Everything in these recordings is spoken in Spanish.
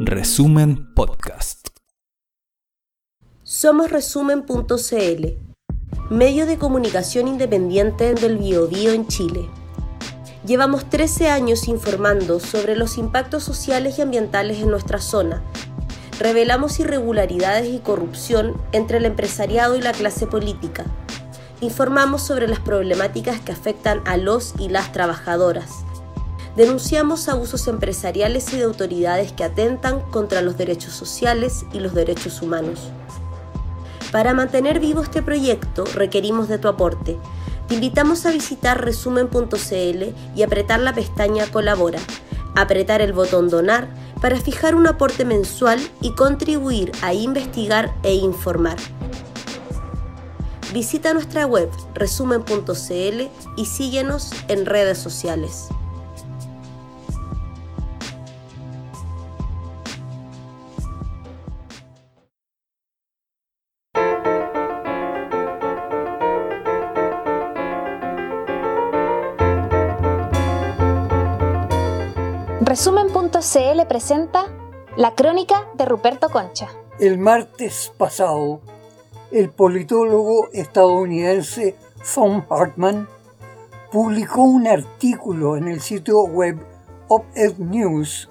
Resumen Podcast. Somos resumen.cl, medio de comunicación independiente del Biobío en Chile. Llevamos 13 años informando sobre los impactos sociales y ambientales en nuestra zona. Revelamos irregularidades y corrupción entre el empresariado y la clase política. Informamos sobre las problemáticas que afectan a los y las trabajadoras. Denunciamos abusos empresariales y de autoridades que atentan contra los derechos sociales y los derechos humanos. Para mantener vivo este proyecto requerimos de tu aporte te invitamos a visitar resumen.cl y apretar la pestaña Colabora, apretar el botón Donar para fijar un aporte mensual y contribuir a investigar e informar. Visita nuestra web resumen.cl y síguenos en redes sociales. Resumen.cl presenta la crónica de Ruperto Concha. El martes pasado, el politólogo estadounidense Tom Hartman publicó un artículo en el sitio web Op-Ed News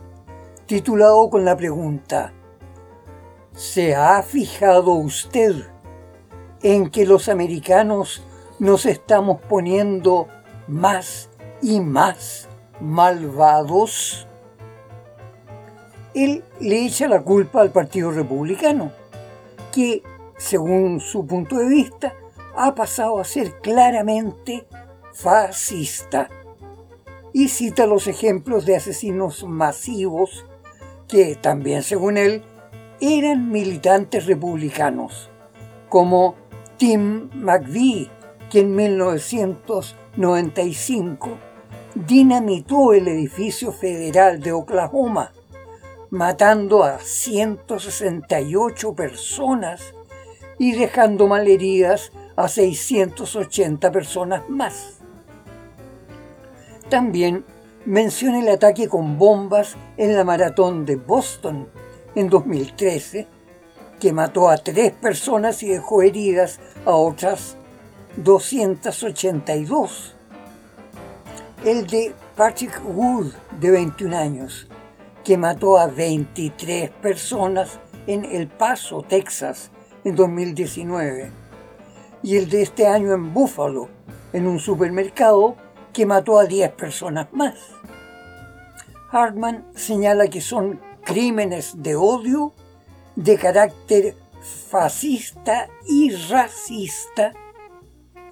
titulado con la pregunta ¿Se ha fijado usted en que los americanos nos estamos poniendo más y más malvados? Él le echa la culpa al Partido Republicano, que, según su punto de vista, ha pasado a ser claramente fascista. Y cita los ejemplos de asesinos masivos que, también según él, eran militantes republicanos, como Tim McVeigh, que en 1995 dinamitó el edificio federal de Oklahoma matando a 168 personas y dejando malheridas a 680 personas más. También menciona el ataque con bombas en la maratón de Boston en 2013, que mató a tres personas y dejó heridas a otras 282. El de Patrick Wood, de 21 años, que mató a 23 personas en El Paso, Texas, en 2019, y el de este año en Buffalo, en un supermercado, que mató a 10 personas más. Hartman señala que son crímenes de odio de carácter fascista y racista,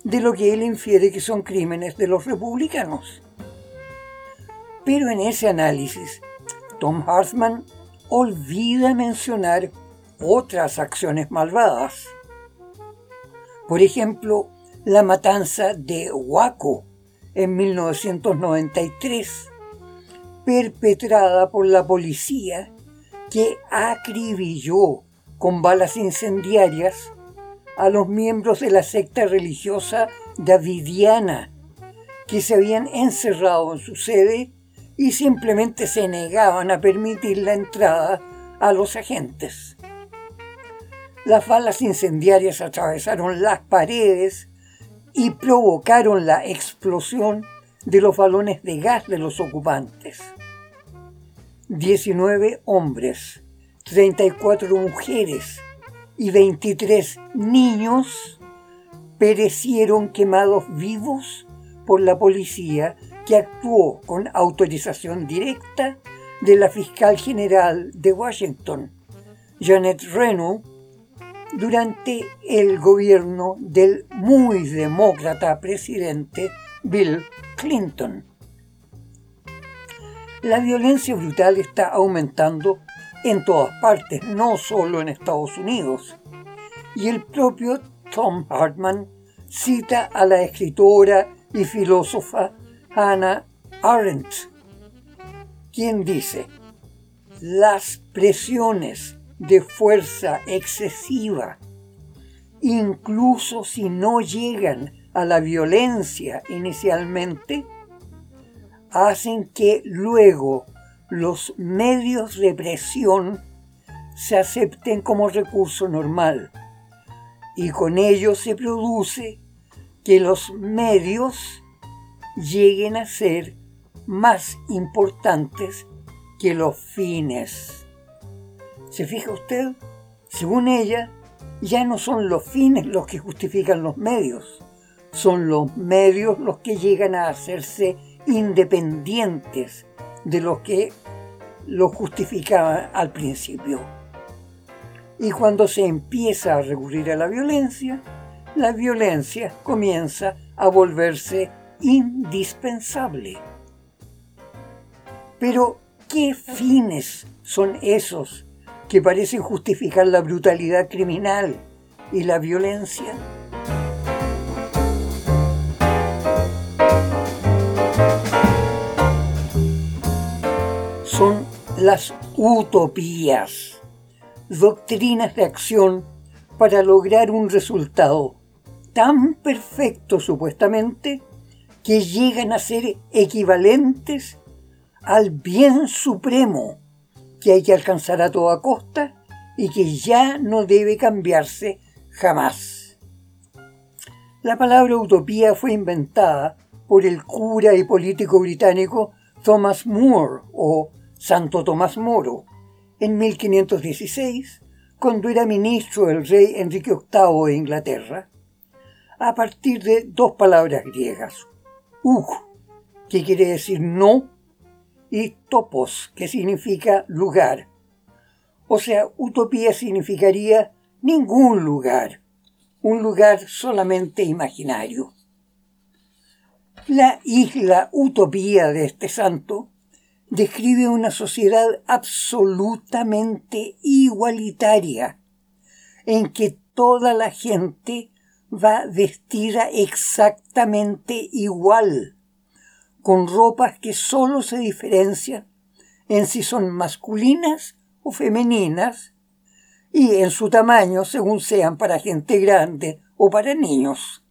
de lo que él infiere que son crímenes de los republicanos. Pero en ese análisis Tom Hartman olvida mencionar otras acciones malvadas. Por ejemplo, la matanza de Waco en 1993, perpetrada por la policía que acribilló con balas incendiarias a los miembros de la secta religiosa davidiana que se habían encerrado en su sede y simplemente se negaban a permitir la entrada a los agentes. Las balas incendiarias atravesaron las paredes y provocaron la explosión de los balones de gas de los ocupantes. 19 hombres, 34 mujeres y 23 niños perecieron quemados vivos por la policía que actuó con autorización directa de la fiscal general de Washington, Janet Reno, durante el gobierno del muy demócrata presidente Bill Clinton. La violencia brutal está aumentando en todas partes, no solo en Estados Unidos. Y el propio Tom Hartman cita a la escritora y filósofa Hannah Arendt, quien dice, las presiones de fuerza excesiva, incluso si no llegan a la violencia inicialmente, hacen que luego los medios de presión se acepten como recurso normal. Y con ello se produce que los medios lleguen a ser más importantes que los fines. ¿Se fija usted? Según ella, ya no son los fines los que justifican los medios, son los medios los que llegan a hacerse independientes de lo que lo justificaba al principio. Y cuando se empieza a recurrir a la violencia, la violencia comienza a volverse indispensable. Pero, ¿qué fines son esos que parecen justificar la brutalidad criminal y la violencia? Son las utopías, doctrinas de acción para lograr un resultado tan perfecto supuestamente que llegan a ser equivalentes al bien supremo que hay que alcanzar a toda costa y que ya no debe cambiarse jamás. La palabra utopía fue inventada por el cura y político británico Thomas More o Santo Tomás Moro en 1516, cuando era ministro del rey Enrique VIII de Inglaterra, a partir de dos palabras griegas, ug, que quiere decir no, y topos, que significa lugar. O sea, utopía significaría ningún lugar, un lugar solamente imaginario. La isla utopía de este santo describe una sociedad absolutamente igualitaria, en que toda la gente va vestida exactamente igual, con ropas que solo se diferencian en si son masculinas o femeninas, y en su tamaño según sean para gente grande o para niños.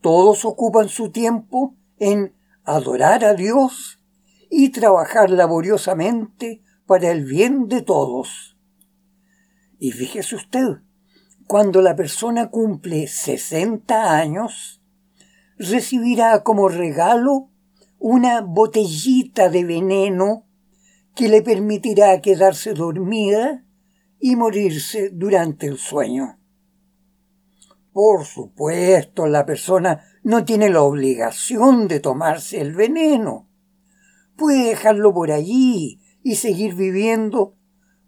Todos ocupan su tiempo en adorar a Dios y trabajar laboriosamente para el bien de todos. Y fíjese usted, cuando la persona cumple 60 años, recibirá como regalo una botellita de veneno que le permitirá quedarse dormida y morirse durante el sueño. Por supuesto, la persona no tiene la obligación de tomarse el veneno. Puede dejarlo por allí y seguir viviendo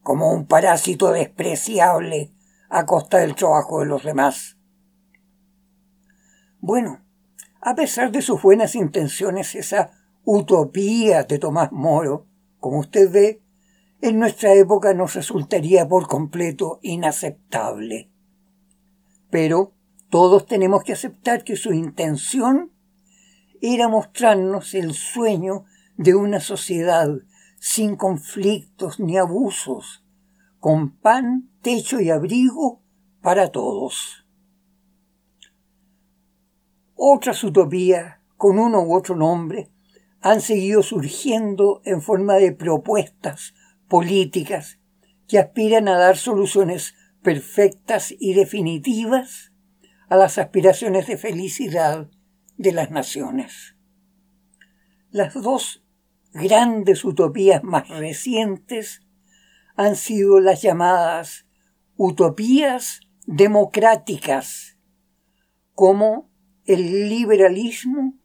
como un parásito despreciable a costa del trabajo de los demás. Bueno, a pesar de sus buenas intenciones, esa utopía de Tomás Moro, como usted ve, en nuestra época nos resultaría por completo inaceptable. Pero todos tenemos que aceptar que su intención era mostrarnos el sueño de una sociedad sin conflictos ni abusos, con pan, techo y abrigo para todos. Otras utopías, con uno u otro nombre, han seguido surgiendo en forma de propuestas políticas que aspiran a dar soluciones perfectas y definitivas a las aspiraciones de felicidad de las naciones. Las dos grandes utopías más recientes han sido las llamadas utopías democráticas, como el liberalismo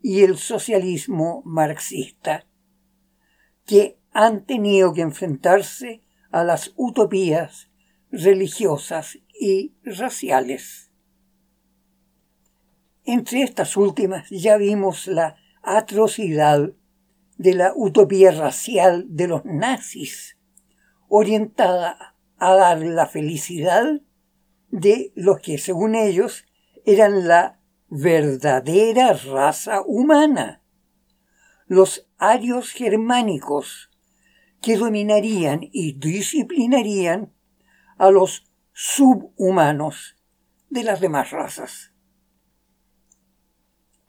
y el socialismo marxista, que han tenido que enfrentarse a las utopías religiosas y raciales. Entre estas últimas ya vimos la atrocidad de la utopía racial de los nazis, orientada a dar la felicidad de los que, según ellos, eran la verdadera raza humana, los arios germánicos, que dominarían y disciplinarían a los subhumanos de las demás razas.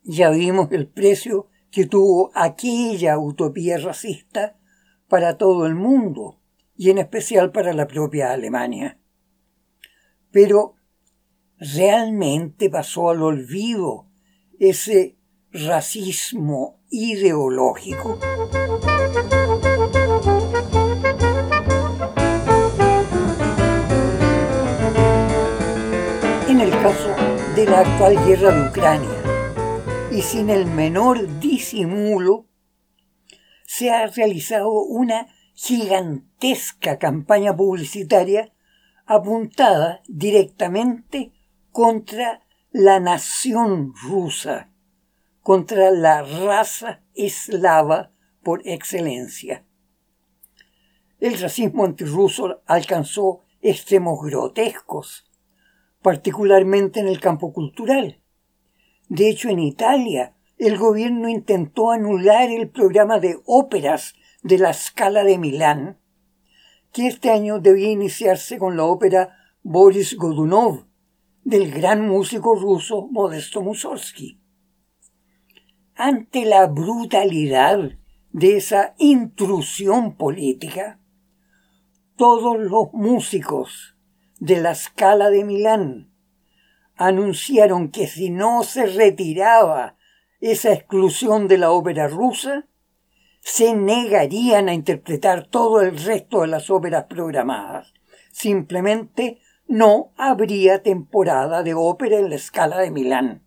Ya vimos el precio que tuvo aquella utopía racista para todo el mundo y en especial para la propia Alemania. Pero realmente pasó al olvido ese racismo ideológico. En el caso de la actual guerra de Ucrania, y sin el menor disimulo, se ha realizado una gigantesca campaña publicitaria apuntada directamente contra la nación rusa, contra la raza eslava por excelencia. El racismo antirruso alcanzó extremos grotescos, particularmente en el campo cultural. De hecho, en Italia, el gobierno intentó anular el programa de óperas de la Scala de Milán, que este año debía iniciarse con la ópera Boris Godunov, del gran músico ruso Modesto Mussorgsky. Ante la brutalidad de esa intrusión política, todos los músicos de la Scala de Milán anunciaron que si no se retiraba esa exclusión de la ópera rusa, se negarían a interpretar todo el resto de las óperas programadas. Simplemente no habría temporada de ópera en la escala de Milán.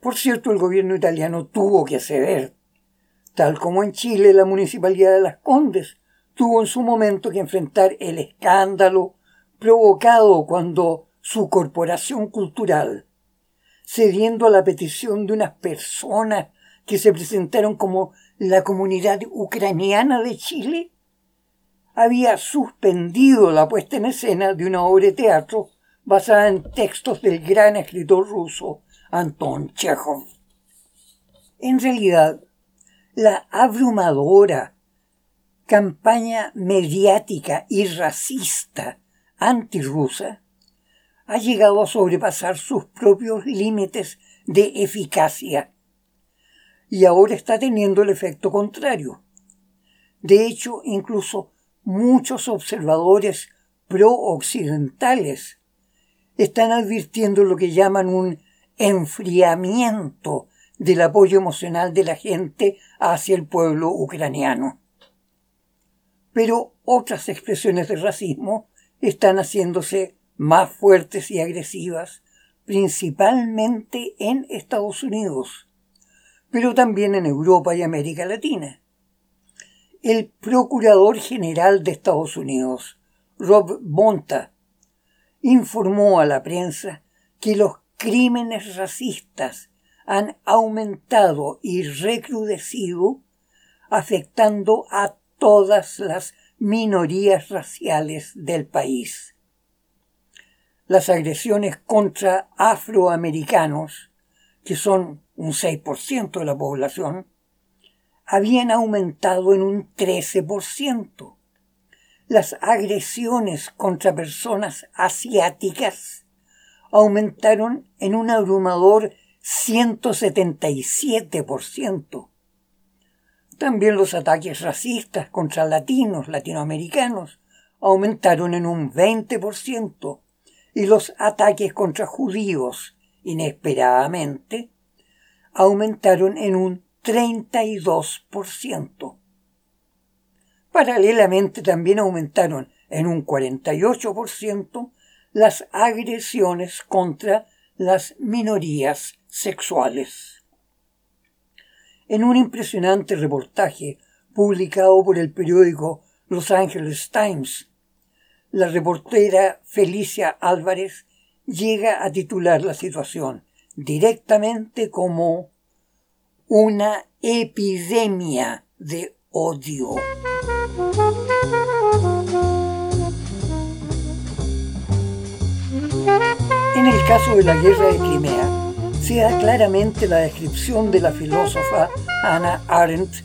Por cierto, el gobierno italiano tuvo que ceder, tal como en Chile la municipalidad de Las Condes tuvo en su momento que enfrentar el escándalo provocado cuando su corporación cultural, cediendo a la petición de unas personas que se presentaron como la comunidad ucraniana de Chile, había suspendido la puesta en escena de una obra de teatro basada en textos del gran escritor ruso Anton Chekhov. En realidad, la abrumadora campaña mediática y racista antirrusa ha llegado a sobrepasar sus propios límites de eficacia y ahora está teniendo el efecto contrario. De hecho, incluso muchos observadores pro-occidentales están advirtiendo lo que llaman un enfriamiento del apoyo emocional de la gente hacia el pueblo ucraniano. Pero otras expresiones de racismo están haciéndose más fuertes y agresivas, principalmente en Estados Unidos, pero también en Europa y América Latina el Procurador General de Estados Unidos, Rob Bonta, informó a la prensa que los crímenes racistas han aumentado y recrudecido, afectando a todas las minorías raciales del país. Las agresiones contra afroamericanos, que son un 6% de la población, habían aumentado en un 13%. Las agresiones contra personas asiáticas aumentaron en un abrumador 177%. También los ataques racistas contra latinos, latinoamericanos, aumentaron en un 20% y los ataques contra judíos, inesperadamente, aumentaron en un 32%. Paralelamente también aumentaron en un 48% las agresiones contra las minorías sexuales. En un impresionante reportaje publicado por el periódico Los Angeles Times, la reportera Felicia Álvarez llega a titular la situación directamente como una epidemia de odio. En el caso de la guerra de Crimea, se da claramente la descripción de la filósofa Hannah Arendt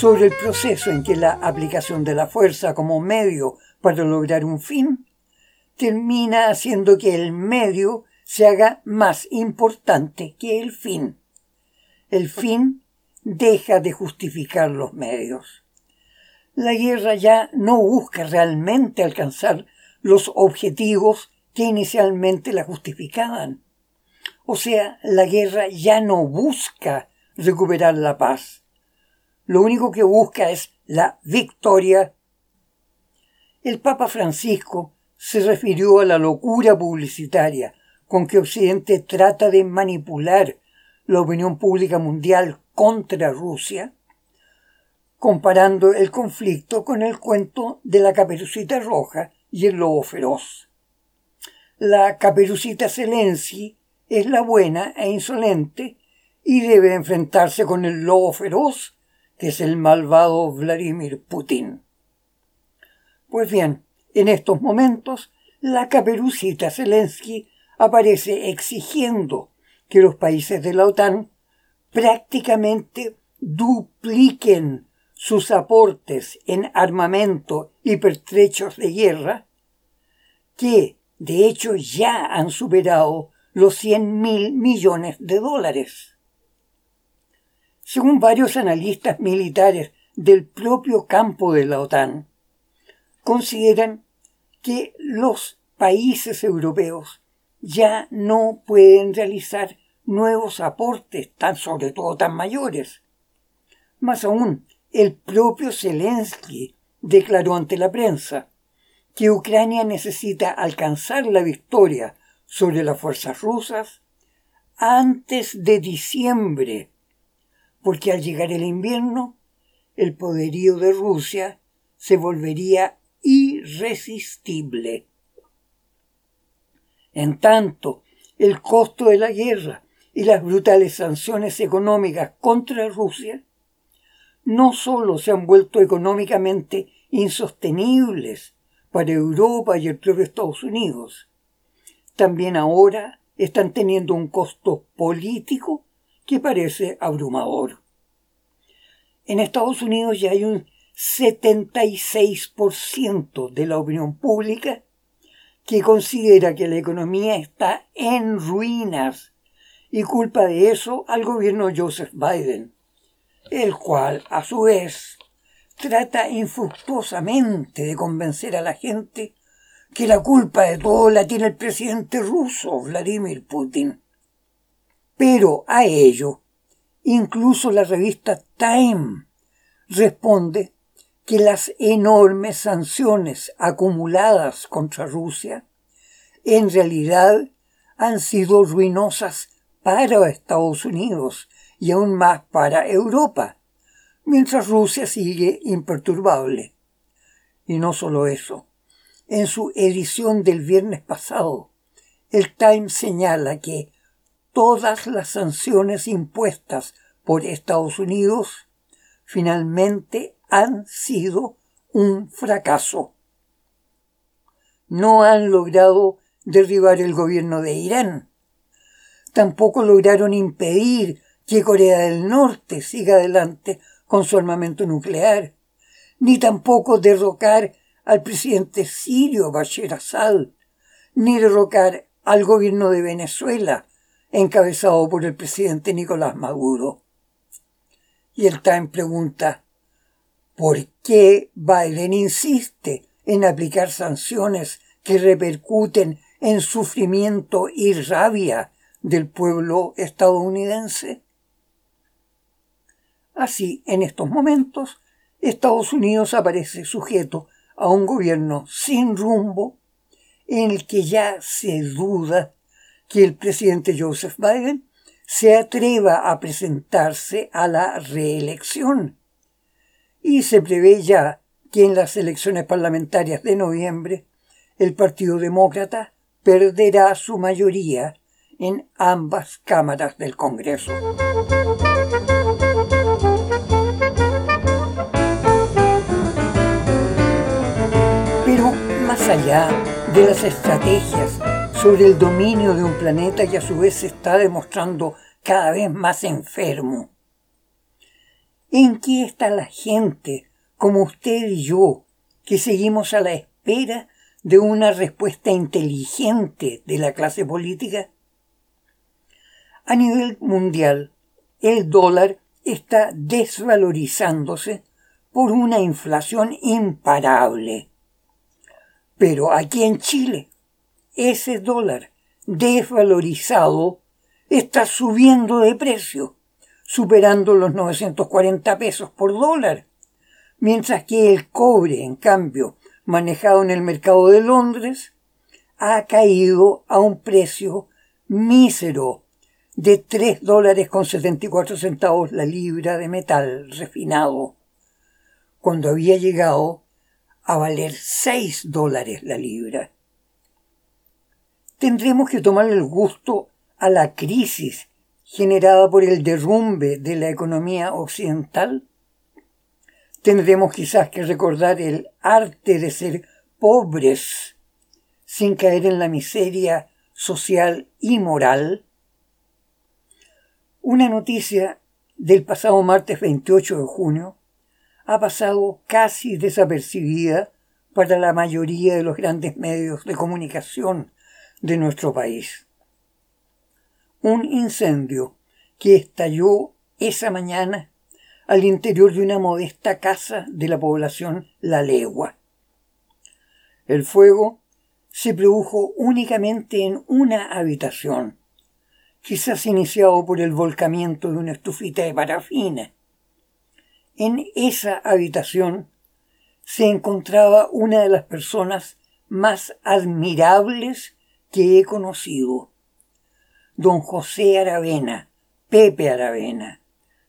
sobre el proceso en que la aplicación de la fuerza como medio para lograr un fin termina haciendo que el medio se haga más importante que el fin el fin deja de justificar los medios. La guerra ya no busca realmente alcanzar los objetivos que inicialmente la justificaban. O sea, la guerra ya no busca recuperar la paz. Lo único que busca es la victoria. El Papa Francisco se refirió a la locura publicitaria con que Occidente trata de manipular la opinión pública mundial contra Rusia, comparando el conflicto con el cuento de la caperucita roja y el lobo feroz. La caperucita Zelensky es la buena e insolente y debe enfrentarse con el lobo feroz, que es el malvado Vladimir Putin. Pues bien, en estos momentos, la caperucita Zelensky aparece exigiendo que los países de la OTAN prácticamente dupliquen sus aportes en armamento y pertrechos de guerra, que de hecho ya han superado los 100 mil millones de dólares. Según varios analistas militares del propio campo de la OTAN, consideran que los países europeos ya no pueden realizar nuevos aportes, tan sobre todo tan mayores. Más aún, el propio Zelensky declaró ante la prensa que Ucrania necesita alcanzar la victoria sobre las fuerzas rusas antes de diciembre, porque al llegar el invierno, el poderío de Rusia se volvería irresistible. En tanto, el costo de la guerra y las brutales sanciones económicas contra Rusia no solo se han vuelto económicamente insostenibles para Europa y el propio Estados Unidos, también ahora están teniendo un costo político que parece abrumador. En Estados Unidos ya hay un 76% de la opinión pública que considera que la economía está en ruinas y culpa de eso al gobierno Joseph Biden, el cual, a su vez, trata infructuosamente de convencer a la gente que la culpa de todo la tiene el presidente ruso, Vladimir Putin. Pero a ello, incluso la revista Time responde que las enormes sanciones acumuladas contra Rusia en realidad han sido ruinosas para Estados Unidos y aún más para Europa, mientras Rusia sigue imperturbable. Y no solo eso. En su edición del viernes pasado, el Times señala que todas las sanciones impuestas por Estados Unidos finalmente han sido un fracaso. No han logrado derribar el gobierno de Irán. Tampoco lograron impedir que Corea del Norte siga adelante con su armamento nuclear, ni tampoco derrocar al presidente sirio Bashar Assad, ni derrocar al gobierno de Venezuela, encabezado por el presidente Nicolás Maduro. Y el Time pregunta, ¿por qué Biden insiste en aplicar sanciones que repercuten en sufrimiento y rabia del pueblo estadounidense? Así, en estos momentos, Estados Unidos aparece sujeto a un gobierno sin rumbo en el que ya se duda que el presidente Joseph Biden se atreva a presentarse a la reelección. Y se prevé ya que en las elecciones parlamentarias de noviembre el Partido Demócrata perderá su mayoría en ambas cámaras del Congreso. Pero más allá de las estrategias sobre el dominio de un planeta que a su vez se está demostrando cada vez más enfermo, ¿en qué está la gente como usted y yo que seguimos a la espera de una respuesta inteligente de la clase política? A nivel mundial, el dólar está desvalorizándose por una inflación imparable. Pero aquí en Chile, ese dólar desvalorizado está subiendo de precio, superando los 940 pesos por dólar, mientras que el cobre, en cambio, manejado en el mercado de Londres, ha caído a un precio mísero de 3 dólares con 74 centavos la libra de metal refinado, cuando había llegado a valer 6 dólares la libra. Tendremos que tomar el gusto a la crisis generada por el derrumbe de la economía occidental. Tendremos quizás que recordar el arte de ser pobres sin caer en la miseria social y moral. Una noticia del pasado martes 28 de junio ha pasado casi desapercibida para la mayoría de los grandes medios de comunicación de nuestro país. Un incendio que estalló esa mañana al interior de una modesta casa de la población La Legua. El fuego se produjo únicamente en una habitación, quizás iniciado por el volcamiento de una estufita de parafina. En esa habitación se encontraba una de las personas más admirables que he conocido, don José Aravena, Pepe Aravena,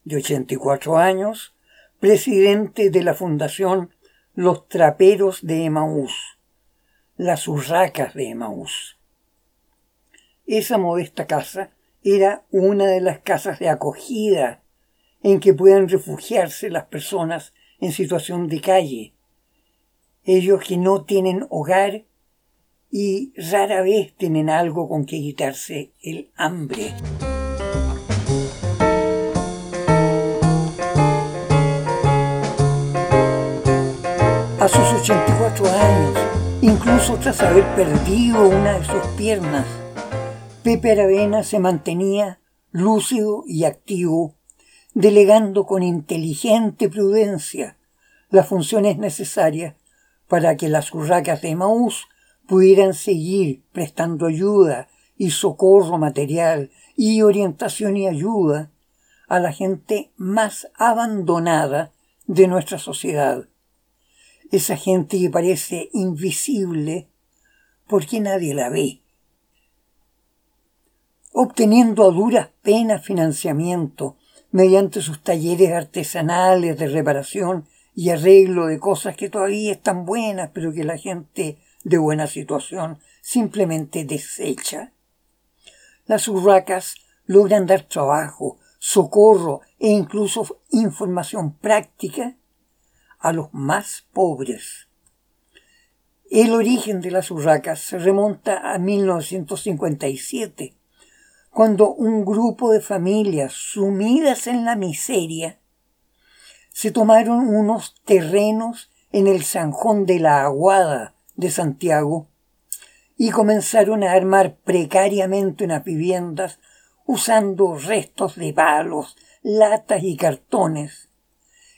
de 84 años, presidente de la Fundación Los Traperos de Emaús, las urracas de Emaús. Esa modesta casa era una de las casas de acogida en que pueden refugiarse las personas en situación de calle, ellos que no tienen hogar y rara vez tienen algo con que quitarse el hambre. A sus 84 años, incluso tras haber perdido una de sus piernas, Pepe Aravena se mantenía lúcido y activo delegando con inteligente prudencia las funciones necesarias para que las urracas de Maús pudieran seguir prestando ayuda y socorro material y orientación y ayuda a la gente más abandonada de nuestra sociedad. Esa gente que parece invisible porque nadie la ve. Obteniendo a duras penas financiamiento mediante sus talleres artesanales de reparación y arreglo de cosas que todavía están buenas, pero que la gente de buena situación simplemente desecha. Las urracas logran dar trabajo, socorro e incluso información práctica a los más pobres. El origen de las urracas se remonta a 1957, cuando un grupo de familias sumidas en la miseria se tomaron unos terrenos en el Sanjón de la Aguada de Santiago y comenzaron a armar precariamente unas viviendas usando restos de palos, latas y cartones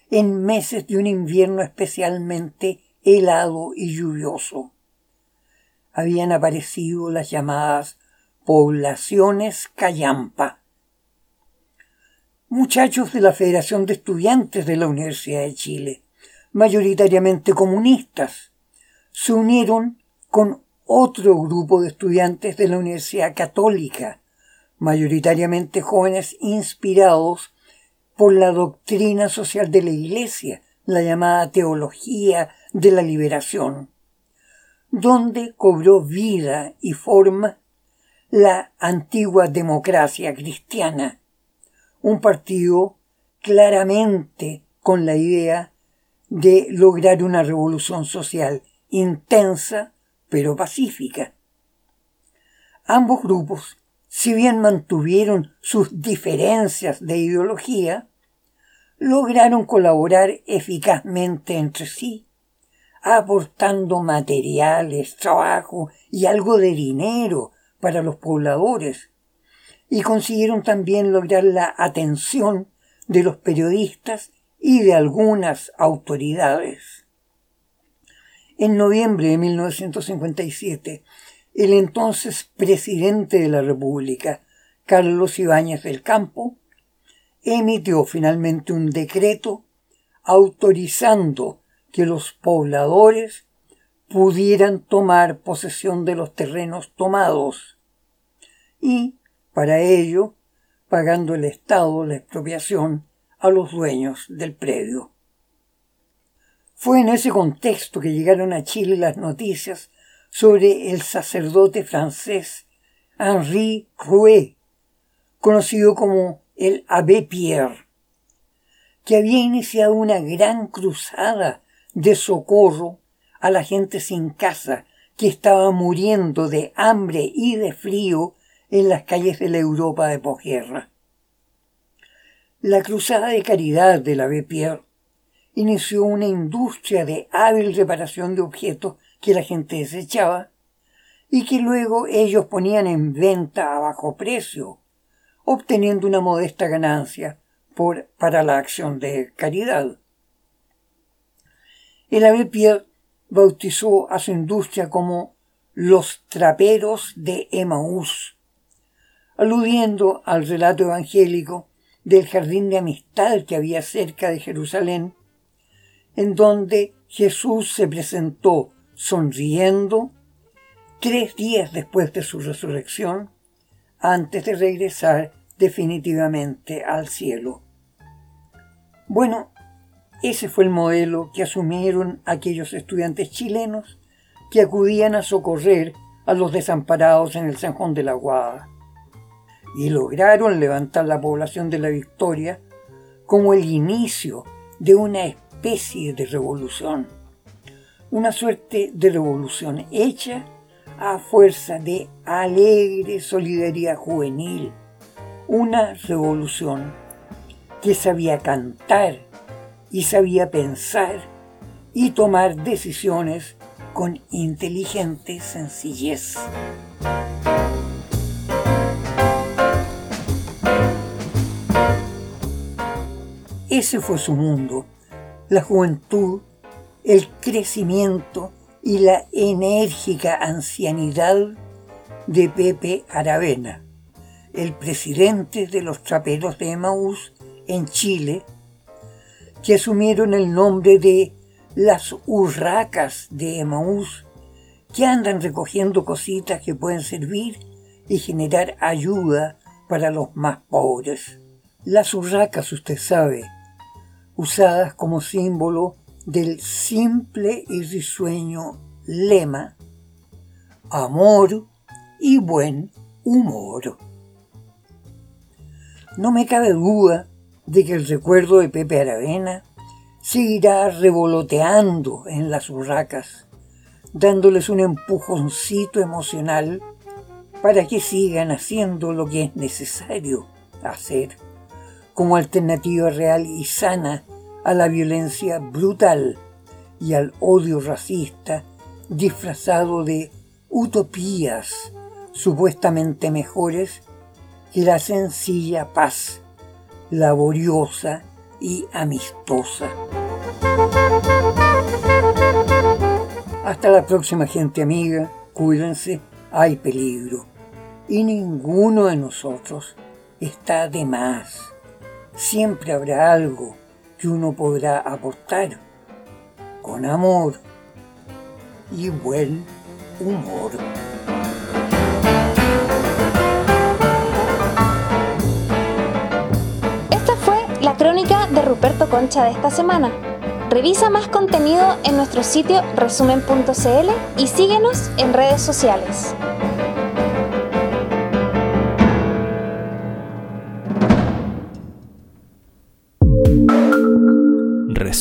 en meses de un invierno especialmente helado y lluvioso. Habían aparecido las llamadas Poblaciones Callampa. Muchachos de la Federación de Estudiantes de la Universidad de Chile, mayoritariamente comunistas, se unieron con otro grupo de estudiantes de la Universidad Católica, mayoritariamente jóvenes inspirados por la doctrina social de la Iglesia, la llamada teología de la liberación, donde cobró vida y forma la antigua democracia cristiana, un partido claramente con la idea de lograr una revolución social intensa pero pacífica. Ambos grupos, si bien mantuvieron sus diferencias de ideología, lograron colaborar eficazmente entre sí, aportando materiales, trabajo y algo de dinero para los pobladores, y consiguieron también lograr la atención de los periodistas y de algunas autoridades. En noviembre de 1957, el entonces presidente de la República, Carlos Ibáñez del Campo, emitió finalmente un decreto autorizando que los pobladores pudieran tomar posesión de los terrenos tomados y, para ello, pagando el Estado la expropiación a los dueños del predio. Fue en ese contexto que llegaron a Chile las noticias sobre el sacerdote francés Henri Rouet, conocido como el Abbé Pierre, que había iniciado una gran cruzada de socorro a la gente sin casa que estaba muriendo de hambre y de frío en las calles de la Europa de posguerra. La cruzada de caridad de la Pierre inició una industria de hábil reparación de objetos que la gente desechaba y que luego ellos ponían en venta a bajo precio, obteniendo una modesta ganancia por, para la acción de caridad. El Abbé Pierre bautizó a su industria como los traperos de Emaús, aludiendo al relato evangélico del jardín de amistad que había cerca de Jerusalén, en donde Jesús se presentó sonriendo tres días después de su resurrección, antes de regresar definitivamente al cielo. Bueno, ese fue el modelo que asumieron aquellos estudiantes chilenos que acudían a socorrer a los desamparados en el San de la Guada. Y lograron levantar la población de la Victoria como el inicio de una de revolución. Una suerte de revolución hecha a fuerza de alegre solidaridad juvenil. Una revolución que sabía cantar y sabía pensar y tomar decisiones con inteligente sencillez. Ese fue su mundo, la juventud, el crecimiento y la enérgica ancianidad de Pepe Aravena, el presidente de los traperos de Emaús en Chile que asumieron el nombre de las urracas de Emaús, que andan recogiendo cositas que pueden servir y generar ayuda para los más pobres. Las urracas, usted sabe, usadas como símbolo del simple y risueño lema amor y buen humor. No me cabe duda de que el recuerdo de Pepe Aravena seguirá revoloteando en las urracas, dándoles un empujoncito emocional para que sigan haciendo lo que es necesario hacer, como alternativa real y sana a la violencia brutal y al odio racista disfrazado de utopías supuestamente mejores que la sencilla paz laboriosa y amistosa. Hasta la próxima gente amiga, cuídense, hay peligro. Y ninguno de nosotros está de más. Siempre habrá algo que uno podrá aportar con amor y buen humor. crónica de Ruperto Concha de esta semana. Revisa más contenido en nuestro sitio resumen.cl y síguenos en redes sociales.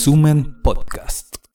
Resumen Podcast.